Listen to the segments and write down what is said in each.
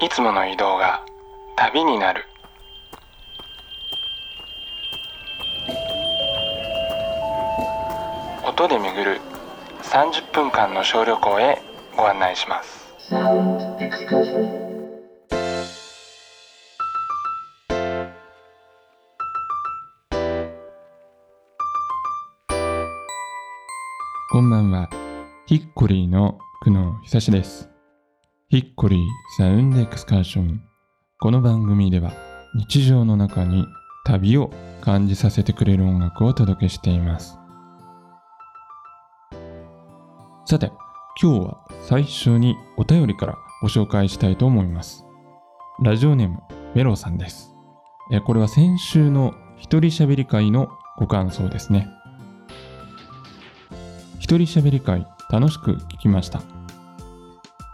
いつもの移動が旅になる。音で巡る30分間の小旅行へご案内します。こんばんは。ヒッコリーの久野久志です。ヒッコリーサウンドエクスカーションこの番組では日常の中に旅を感じさせてくれる音楽をお届けしています。さて今日は最初にお便りからご紹介したいと思います。ラジオネームメロさんです。えこれは先週の一人喋り会のご感想ですね。一人喋り会楽しく聞きました。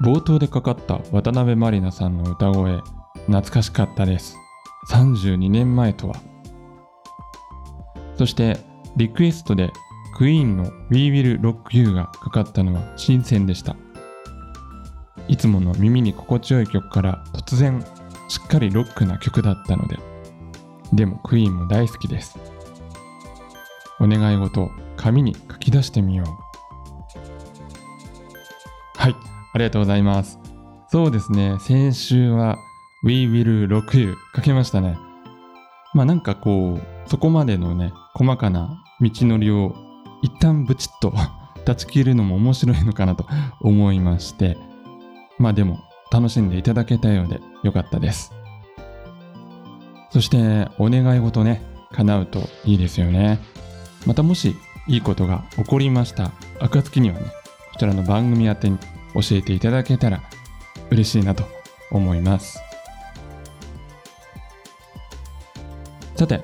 冒頭でかかった渡辺満里奈さんの歌声懐かしかったです。32年前とは。そしてリクエストでクイーンの We Will Rock You がかかったのは新鮮でした。いつもの耳に心地よい曲から突然しっかりロックな曲だったのででもクイーンも大好きです。お願い事紙に書き出してみよう。ありがとうございます。そうですね。先週は We Will Rock You 書けましたね。まあなんかこうそこまでのね細かな道のりを一旦ブチッと 断ち切るのも面白いのかなと 思いまして。まあでも楽しんでいただけたようでよかったです。そしてお願い事ね叶うといいですよね。またもしいいことが起こりました暁にはねこちらの番組宛てに教えていただけたら嬉しいなと思います。さて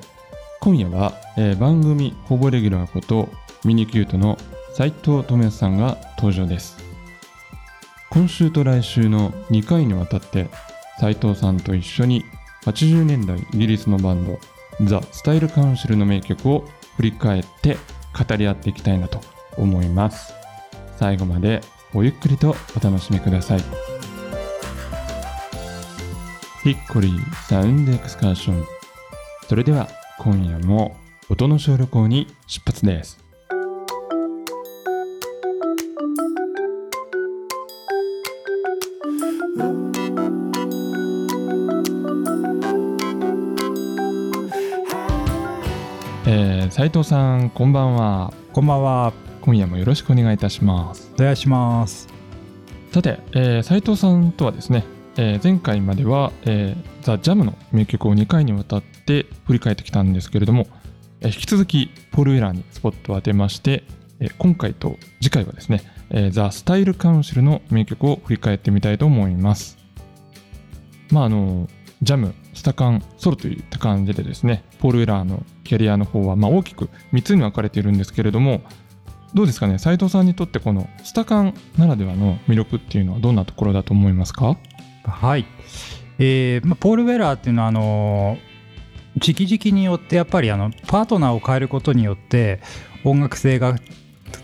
今夜は、えー番組ほぼレギュラーことミニキュートの斉藤智康さんが登場です。今週と来週の2回にわたって斉藤さんと一緒に80年代イギリスのバンドザ・スタイルカウンシルの名曲を振り返って語り合っていきたいなと思います。最後までごゆっくりとお楽しみください。ヒッコリーサウンドエクスカーション。それでは今夜も音の小旅行に出発です。えー、斉藤さんこんばんは。こんばんは。今夜もよろしくお願いいたしますお願いします。さて、えー、斉藤さんとはですね、えー前回までは、えー、ザ・ジャムの名曲を2回にわたって振り返ってきたんですけれども、えー引き続きポール・ウェラーにスポットを当てまして、えー今回と次回はですね、えーザ・スタイル・カウンシルの名曲を振り返ってみたいと思います。まああのジャム、スタカン、ソロといった感じでですね、ポール・ウェラーのキャリアの方は、まあ、大きく3つに分かれているんですけれども、どうですかね、斉藤さんにとってこのスタカンならではの魅力っていうのはどんなところだと思いますか？はい。えーまあ、ポール・ウェラーっていうのはあのー時期時期によってやっぱりあのパートナーを変えることによって音楽性が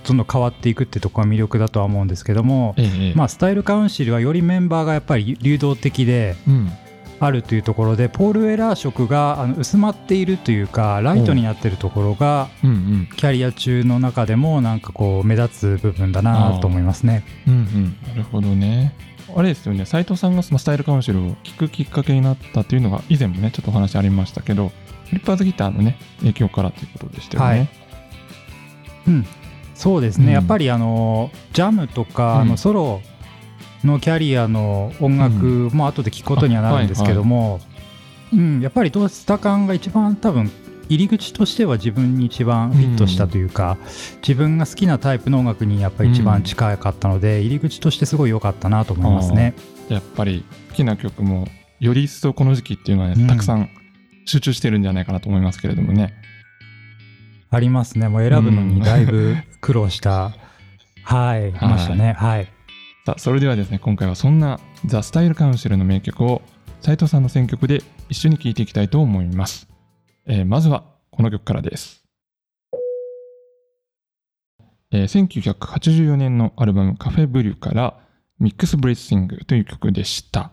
どんどん変わっていくってところが魅力だとは思うんですけども、ええ。まあ、スタイルカウンシルはよりメンバーがやっぱり流動的でうん、あるというところでポール・ウェラー色があの薄まっているというかライトになっているところがうん。うんキャリア中の中でもなんかこう目立つ部分だなと思いますね。うんうん。なるほどね。あれですよね。斉藤さんがそのスタイルカウンシルを聞くきっかけになったっていうのが以前もねちょっとお話ありましたけどフリッパーズギターのね影響からということでしたよね、はい。うん、そうですね、うん。やっぱりあのジャムとか、うん。あのソロのキャリアの音楽も後で聴くことにはなるんですけども、うんやっぱりどうスタカンが一番多分入り口としては自分に一番フィットしたというか、自分が好きなタイプの音楽にやっぱり一番近かったので、入り口としてすごい良かったなと思いますね。やっぱり好きな曲もより一層この時期っていうのはね、うん。たくさん集中してるんじゃないかなと思いますけれどもね。ありますね。もう選ぶのにだいぶ苦労した、はい、いましたね。はいさあそれではですね今回はそんなザ・スタイルカウンシルの名曲を斉藤さんの選曲で一緒に聴いていきたいと思います、えーまずはこの曲からです、えー1984年のアルバム「カフェブリュー」から「ミックスブレッシング」という曲でした。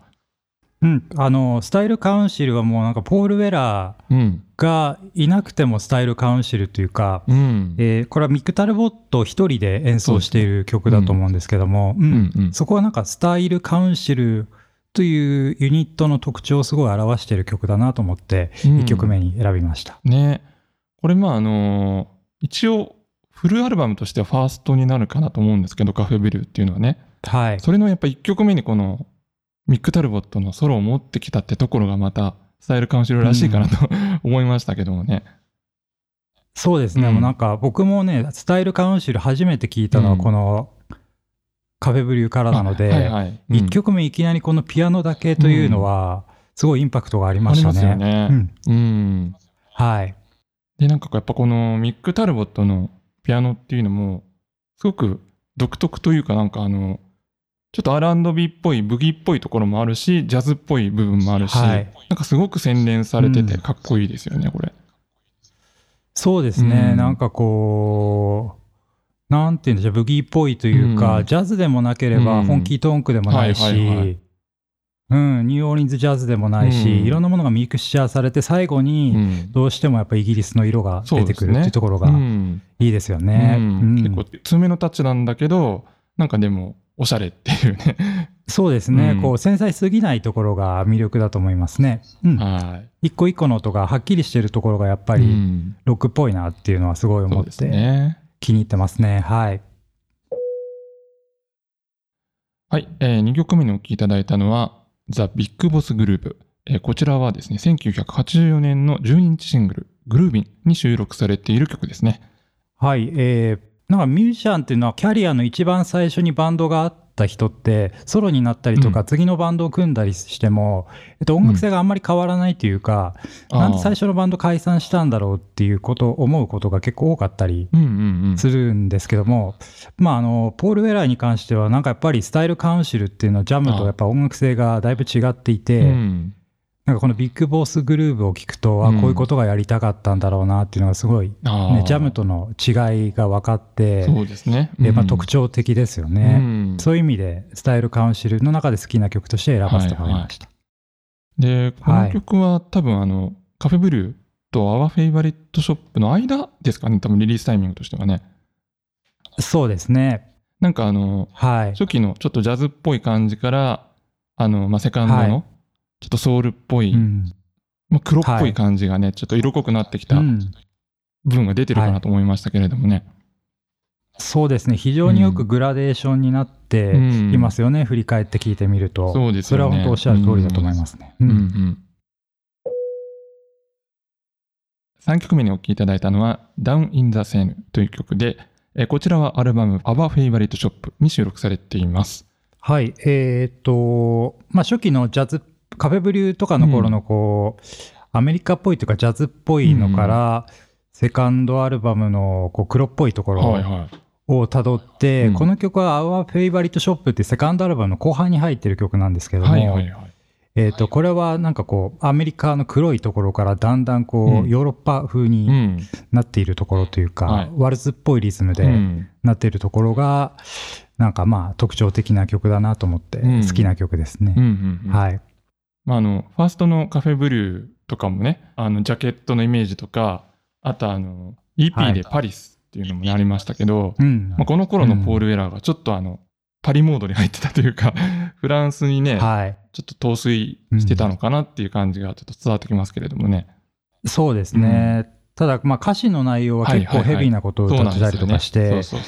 うん、あのスタイルカウンシルはもうなんかポール・ウェラーうん。がいなくてもスタイルカウンシルというか、うん。えーこれはミック・タルボット一人で演奏している曲だと思うんですけども、うんうんうんそこはなんかスタイルカウンシルというユニットの特徴をすごい表している曲だなと思って、うん1曲目に選びました。ねこれまああの一応フルアルバムとしてはファーストになるかなと思うんですけどカフェビルっていうのはねはい。それのやっぱ1曲目にこのミック・タルボットのソロを持ってきたってところがまたスタイルカウンシルらしいかなと、思いましたけどもね。そうですね、うん。もうなんか僕もね、スタイルカウンシル初めて聞いたのはうん。このカフェブリューからなので、あはいはい。うん。1曲目いきなりこのピアノだけというのは、すごいインパクトがありましたね。ね。うん、うん。はい。でなんかやっぱこのミック・タルボットのピアノっていうのもすごく独特というかなんかあのちょっと R&B っぽいブギっぽいところもあるしジャズっぽい部分もあるし、はい。なんかすごく洗練されててうん。かっこいいですよね、これ。そうですね、うん。なんかこう、なんていうんでしょう、ブギーっぽいというか、うん。ジャズでもなければ、うん。フォンキートンクでもないし、はいはいはい。うん、ニューオーリンズジャズでもないし、うん。いろんなものがミクスチャーされて、最後に、うん。どうしてもやっぱイギリスの色が出てくるっていうところがうん。いいですよね。うん。うん。結構強めのタッチなんだけどなんかでもおしゃれっていうね。そうですね、うんこう繊細すぎないところが魅力だと思いますね。うん、はい。一個一個の音がはっきりしてるところがやっぱうりんロックっぽいなっていうのはすごい思ってね。気に入ってますね。はい。はい、え2曲目にお聴きいただいたのは、ザ・ビッグボスグループ。えーこちらはですね、1984年の12日シングル、グルービンに収録されている曲ですね。はい、えーなんかミュージシャンっていうのはキャリアの一番最初にバンドがあった人ってソロになったりとか、うん。次のバンドを組んだりしても、えっと、音楽性があんまり変わらないというか、なんで最初のバンド解散したんだろうっていうことを思うことが結構多かったり。するんですけども、まあ、あのポール・ウェラーに関してはなんかやっぱりスタイルカウンシルっていうのはジャムとやっぱ音楽性がだいぶ違っていて、うんなんかこのビッグボスグルーブを聞くと、あうんこういうことがやりたかったんだろうなっていうのがすごい、ね、ジャムとの違いが分かって、そうですね。特徴的ですようね、んそういう意味でスタイルカウンシルの中で好きな曲として選ばせてもらいました。で、この曲は多分あの、カフェブルーとアワフェイバリットショップの間ですかね、多分リリースタイミングとしてはね。そうですね。なんかあの、はい。初期のちょっとジャズっぽい感じから、あの、まあ、セカンドはいのちょっとソウルっぽい、うんまあ、黒っぽい感じがね、ちょっと色濃くなってきた部うん分が出てるかなと思いましたけれどもね。そうですね。非常によくグラデーションになっていますよね。振り返って聞いてみると。そうですよねれは本当おっしゃる通りだと思いますね。ううんんうん3曲目にお聴きいただいたのは「Down in the Seine」という曲で、えーこちらはアルバム「Our Favorite Shop」に収録されています。はい。えーっと、まあ、初期のジャズ、カフェブリューとかの頃のこう、アメリカっぽいというかジャズっぽいのから、セカンドアルバムのこう黒っぽいところ。をたどって、うんこの曲は Our Favorite Shop ってセカンドアルバムの後半に入ってる曲なんですけども、はいはいはい。えーっと、これはなんかこう、アメリカの黒いところからだんだんこう、うんヨーロッパ風うにん。なっているところというか、はいワルツっぽいリズムうでんなっているところが、なんかまあ特徴的な曲だなと思ってうん好きな曲ですね。はい。まあ、あのファーストのカフェブルーとかもねあのジャケットのイメージとかあとあの EP でパリスっていうのもねありましたけど、うん。まあ、この頃のポール・ウェラーがちょっとあの、パリモードに入ってたというかフランスにね、はい。ちょっと陶酔してたのかなっていう感じがちょっと伝わってきますけれどもね。そうですね。ただ、まあ歌詞の内容は結構はいはいはいヘビーなことを歌ってたり。とかして、そ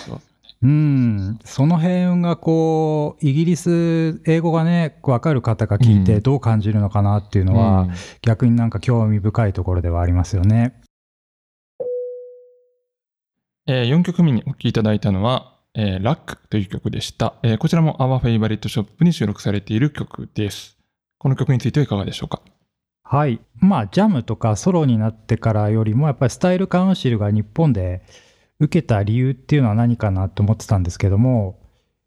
うん、その辺がこう、イギリス英語がね、わかる方が聞いてうんどう感じるのかなっていうのは、うん逆になんか興味深いところではありますよね。え4曲目にお聴きいただいたのは、えーラックという曲でした、えーこちらも Our Favorite Shop に収録されている曲です。この曲についてはいかがでしょうか？はい。まあ、ジャムとかソロになってからよりも、やっぱりスタイルカウンシルが日本で受けた理由っていうのは何かなと思ってたんですけども、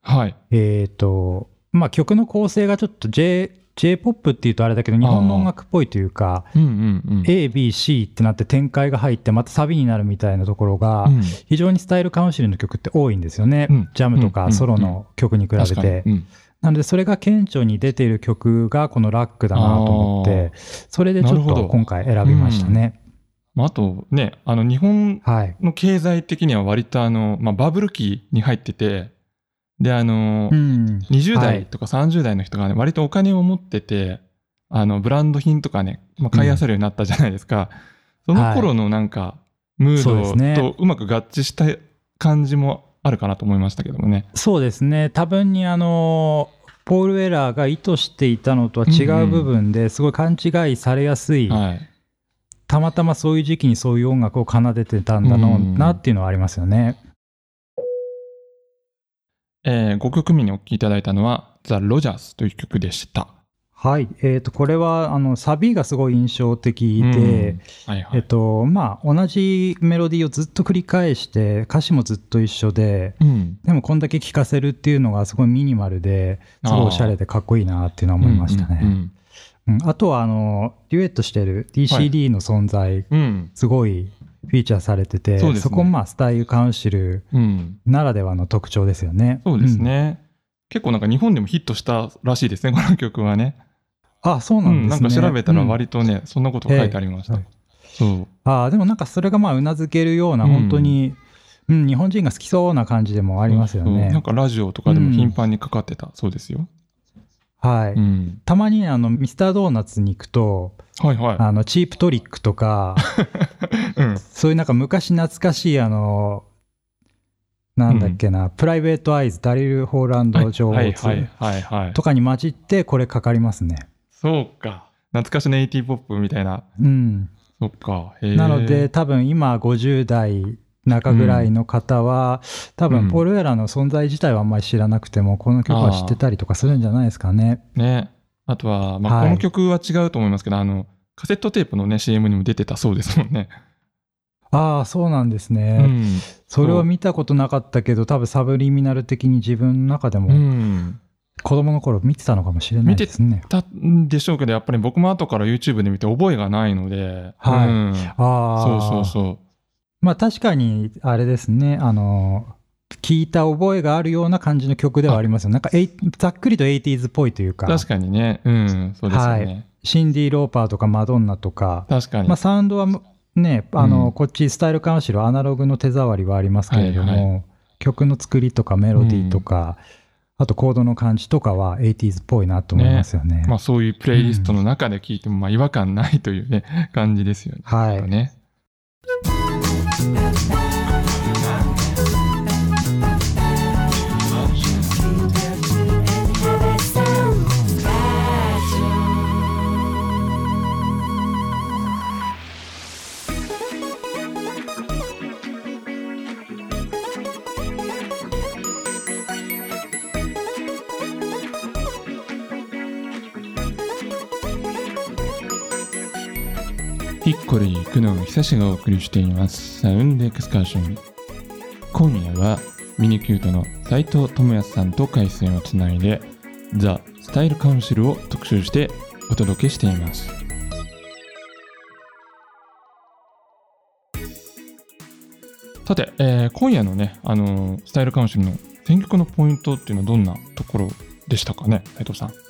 はい。えっ、と、まあ曲の構成がちょっと J、J-POP っていうとあれだけど、日本の音楽っぽいというか、うんうんうん。A、B、C ってなって展開が入って、またサビになるみたいなところが、うん非常にスタイルカウンシルの曲って多いんですよね。うんジャムとうんかソロの曲に比べて。うんなのでそれが顕著に出ている曲がこのラックだなと思ってそれでちょっと今回選びましたね。まあ、あとね、あの日本はい、の経済的には割とあの、まあ、バブル期に入ってて、で、あの、うん。20はい。代とか30代の人がね、割とお金を持ってて、あの、ブランド品とかね、まあ、買い漁るようになったじゃないですか。その頃のなんか、ムードとうまく合致した感じもあるかなと思いましたけどもね。そうですね。多分にあのポール・ウェラーが意図していたのとは違う部分ですごい勘違いされやすい、はい。たまたまそういう時期にそういう音楽を奏でてたんだろうなっていうのはありますよね。えー、5曲目にお聴きいただいたのは、ザ・ロジャースという曲でした。はい、えー、とこれはあのサビがすごい印象的で、同じメロディーをずっと繰り返して歌詞もずっと一緒でうん。でもこんだけ聴かせるっていうのがすごいミニマルですごいおしゃれでかっこいいなっていうのは思いましたね。うんうんうんあとはあのデュエットしてる DCD の存在、うん。うん。すごいフィーチャーされててそねこまあスタイルカウンシルうん。ならではの特徴ですよね。そうですね。結構なんか日本でもヒットしたらしいですね、この曲はね。うんあそうなうんん、ですね。なんか調べたらうん割とね、そんなこと書いてありました。えそう。あでもなんかそれがまあうなずけるようなうん本当に、うん日本人が好きそうな感じでもありますよね。そうなんかラジオとかでも頻繁にかかってた、そうですよ。はい、うん。たまにねあのミスタードーナツに行くとはいはあのチープトリックとかい。うん。そういうなんか昔懐かしいあのなんだっけな、プライベートアイズダリル・ホーランド・ジョはいー。とかに混じってこれかかりますね。そうか。懐かしの80ポップみたいな。うん、そっか。なので、多分今50代中ぐらいの方は、多うん分ポール・ウェラーの存在自体はあんまり知らなくてもこの曲は知ってたりとかするんじゃないですかね。ね。あとは、まあ、はいこの曲は違うと思いますけど、あの、カセットテープのね、CM にも出てたそうですもんね。ああそうなんですね、うん。それは見たことなかったけど多分サブリミナル的に自分の中でうもん。子供の頃見てたのかもしれないですね。たんでしょうけど、やっぱり僕も後から YouTube で見て覚えがないので。はいうんああそうそうそう。まあ確かにあれですねあの聞いた覚えがあるような感じの曲ではありますよなんかざっくりと 80s っぽいというか確かにね。うん。そうですよね。はいシンディ・ローパーとかマドンナとか、確かに。まあ、サウンドはねあの、うんこっちスタイルカウンシルアナログの手触りはありますけれども、はいは曲の作りとかメロディーとか、あとコードの感じとかは 80s っぽいなと思いますよね。まあそういうプレイリストの中で聞いてもまあ違和感ないというね、感じですよね。はい、ね。i'm Bye. ヒッコリー久野久志がお送りしています。サウンドエクスカーション。今夜はミニキュートの斉藤智康さんと回線をつないでザ・スタイルカウンシルを特集してお届けしています。さて、えー今夜のね、あのースタイルカウンシルの選曲のポイントっていうのはどんなところでしたかね斉藤さん。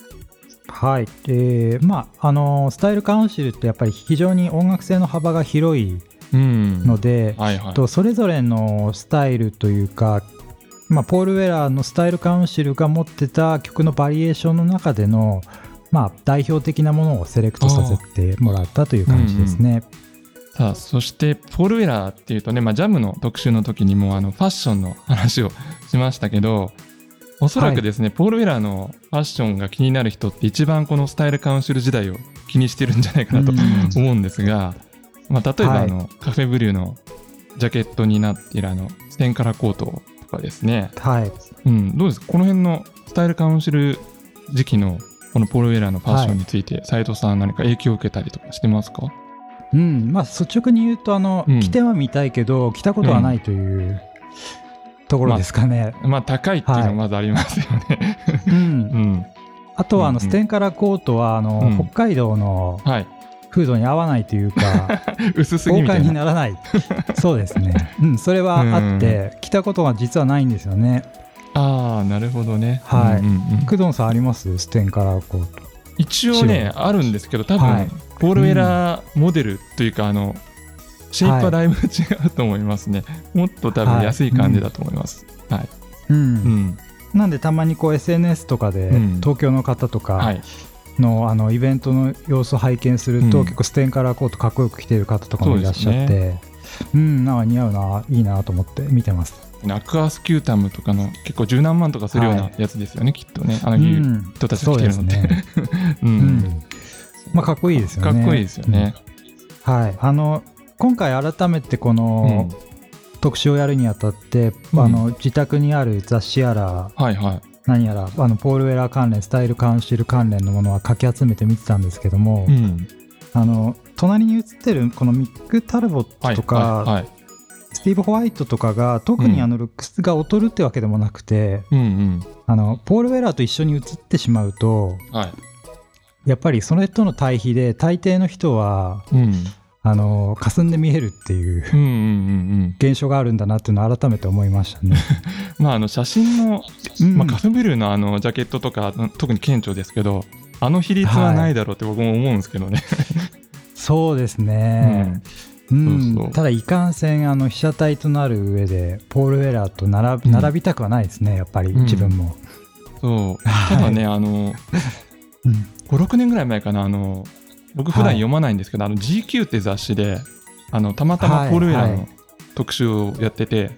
はい。えーまああのスタイルカウンシルってやっぱり非常に音楽性の幅が広いうん。ので、はいはい。とそれぞれのスタイルというか、まあ、ポール・ウェラーのスタイルカウンシルが持ってた曲のバリエーションの中での、まあ、代表的なものをセレクトさせてもらったという感じですね。さあそしてポール・ウェラーっていうとね、まあ、ジャムの特集の時にもあのファッションの話をしましたけどおそらくですね、ポール・ウェラーのファッションが気になる人って一番このスタイルカウンシル時代を気にしてるんじゃないかなとうん。思うんですが、まあ、例えばはい。あの、カフェブリューのジャケットになっているあのステンカラーコートとかですね、はい。うん、どうですか？この辺のスタイルカウンシル時期のこのポール・ウェラーのファッションについて斉藤さん何か影響を受けたりとかしてますか？うん。まあ、率直に言うとあの、うん。着てはみたいけど着たことはないというところですかね。まあ高いっていうのはまずありますよね。うん。うん。あとはあの、うんうん。ステンカラーコートはあの、うん。北海道のはい。風土に合わないというか 薄すぎ豪快みたいな。にならない。そうですね、うん、それはあって、着たことは実はないんですよね。ああなるほどね。はい。うんうんうん。工藤さんあります？ステンカラーコート。一応ねあるんですけど多分、はい。ポールウェラーモデルというか、あのシェイプはだいぶ違うと思いますね、もっと多分安い感じだと思います。はい、うん。うん。なんでたまにこう SNS とかでうん。東京の方とかはい。のあのイベントの様子を拝見すると、うん。結構ステンカラーコートかっこよく着てる方とかもいらっしゃって。う,、んなんか似合うないいなと思って見てます。アクアスキュータムとかの結構十何万とかするようはないやつですよね、きっとね。ああういうん。人たちが着てるので まあかっこいいですよね。かっこいいですよね、はい。あの今回改めてこの、特集をやるにあたって、うん。あの自宅にある雑誌やらはいはい。何やらあのポールウェラー関連スタイルカウンシル関連のものはかき集めて見てたんですけども、うん。あの隣に写ってるこのミック・タルボッはいトとか、はいはい。スティーブ・ホワイトとかが特にあのルックスが劣るってわけでもなくて、うんうん。あのポール・ウェラーと一緒に写ってしまうとはい。やっぱりそれとの対比で大抵の人はうんあの霞んで見えるっていううんうんうんうん。現象があるんだなっていうのを改めて思いましたね。まああの写真の、うん。まあ、カフェブルーのあのジャケットとか特に顕著ですけどあの比率はないだろうって僕も思うんですけどね、そうですね、うん。そうそう。ただいかんせんあの被写体となる上でポール・ウェラーと並びうん。並びたくはないですねやっぱりうん。自分も。そう。はいただね、あのうん。56年ぐらい前かなあの僕普段読まないんですけど、あの GQ って雑誌であのたまたまポールウェラーのはいはい特集をやってて、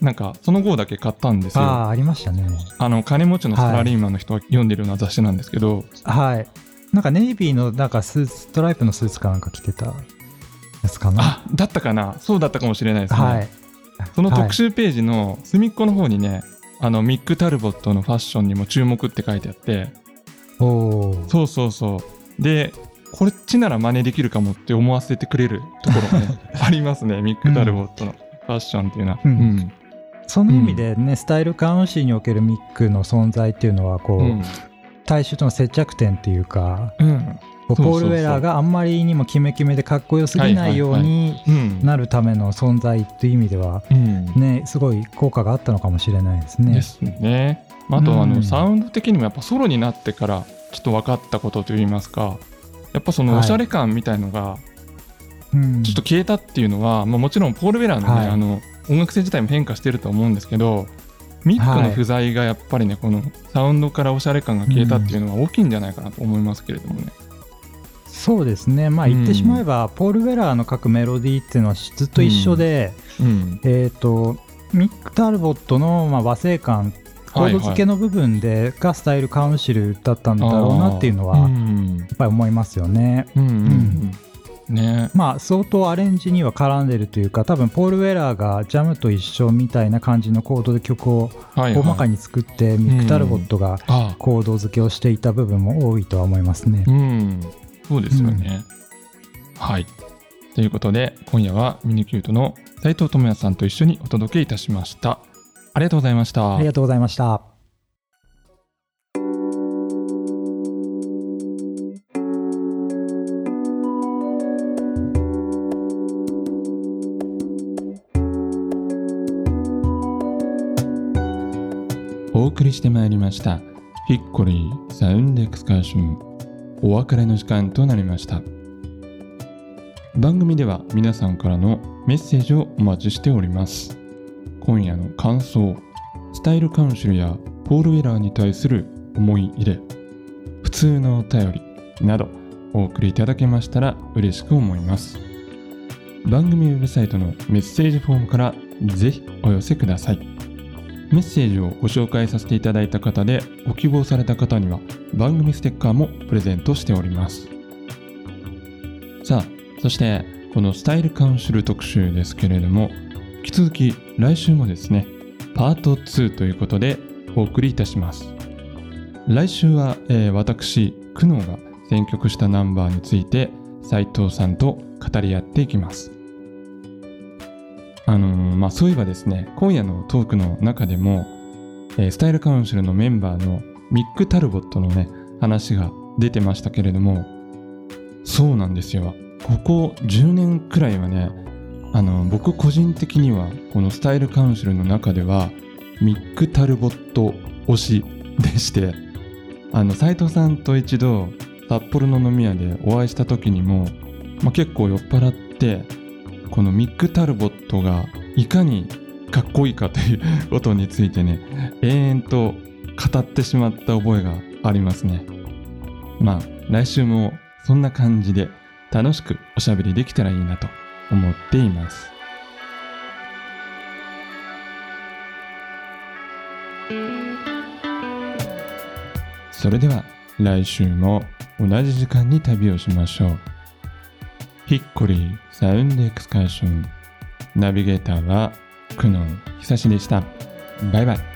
なんかその号だけ買ったんですよ。ああありましたね。あの金持ちのサラリーマンの人が読んでるような雑誌なんですけど、はい。なんかネイビーのなんかスーツストライプのスーツかなんか着てたやつかな？あだったかな？そうだったかもしれないですね。はい。その特集ページの隅っこの方にね、あのミック・タルボットのファッションにも注目って書いてあっておお。そうそうそうでこっちなら真似できるかもって思わせてくれるところがね ありますねミック・タルボットのファッションっていうのは。うん。その意味でね、スタイルカウンシーにおけるミックの存在っていうのはこう、うん。大衆との接着点っていうか、うん。ポール・ウェラーがあんまりにもキメキメでかっこよすぎないようにうん。なるための存在っていう意味ではうん。ねすごい効果があったのかもしれないですね。ですね。まああとあうん。のサウンド的にもやっぱソロになってからちょっと分かったことといいますかやっぱそのはい。おしゃれ感みたいのがうん。ちょっと消えたっていうのは、まあ、もちろんポール・ウェラーの,、ねはい。あの音楽性自体も変化してると思うんですけどミックの不在がやっぱりねこのサウンドからおしゃれ感が消えたっていうのは大きいんじゃないかなと思いますけれどもね。そうですね。まあ言ってしまえば、ポール・ウェラーの書くメロディーっていうのはずっと一緒で、うん。えっ、とミック・タルボットのまあ和製感コード付けの部分でがスタイルカウンシルだったんだろうなっていうのはうやんっぱり思いますよね。うんうんうん。ね。まあ相当アレンジには絡んでるというか多分ポール・ウェラーがジャムと一緒みたいな感じのコードで曲をはい大まかにに作って、ミック・タルボットがあコード付けをしていた部分も多いとは思いますね。うん。そうですよね。はい。ということで今夜はミニキュートの斉藤智也さんと一緒にお届けいたしました。ありがとうございました。ありがとうございました。お送りしてまいりましたヒッコリーサウンドエクスカーションお別れの時間となりました番組では皆さんからのメッセージをお待ちしております今夜の感想スタイルカウンシルやポール・ウェラーに対する思い入れ普通のお便りなどお送りいただけましたら嬉しく思います。番組ウェブサイトのメッセージフォームからぜひお寄せください。メッセージをご紹介させていただいた方でご希望された方には番組ステッカーもプレゼントしております。さあそしてこのスタイルカウンシル特集ですけれども引き続き来週もですねパート2ということでお送りいたします。来週は、えー私久能が選曲したナンバーについて斉藤さんと語り合っていきます。あのーまあそういえばですね今夜のトークの中でも、えースタイルカウンシルのメンバーのミック・タルボットのね話が出てましたけれどもそうなんですよ。ここ10年くらいはねあの僕個人的にはこのスタイルカウンシルの中ではミック・タルボット推しでしてあの斉藤さんと一度札幌の飲み屋でお会いした時にも、まあ、結構酔っ払ってこのミック・タルボットがいかにかっこいいかということについてね延々と語ってしまった覚えがありますね。まあ来週もそんな感じで楽しくおしゃべりできたらいいなと思っています。それでは来週も同じ時間に旅をしましょう。ヒッコリーサウンドエクスカーション。ナビゲーターは久野久志でした。バイバイ。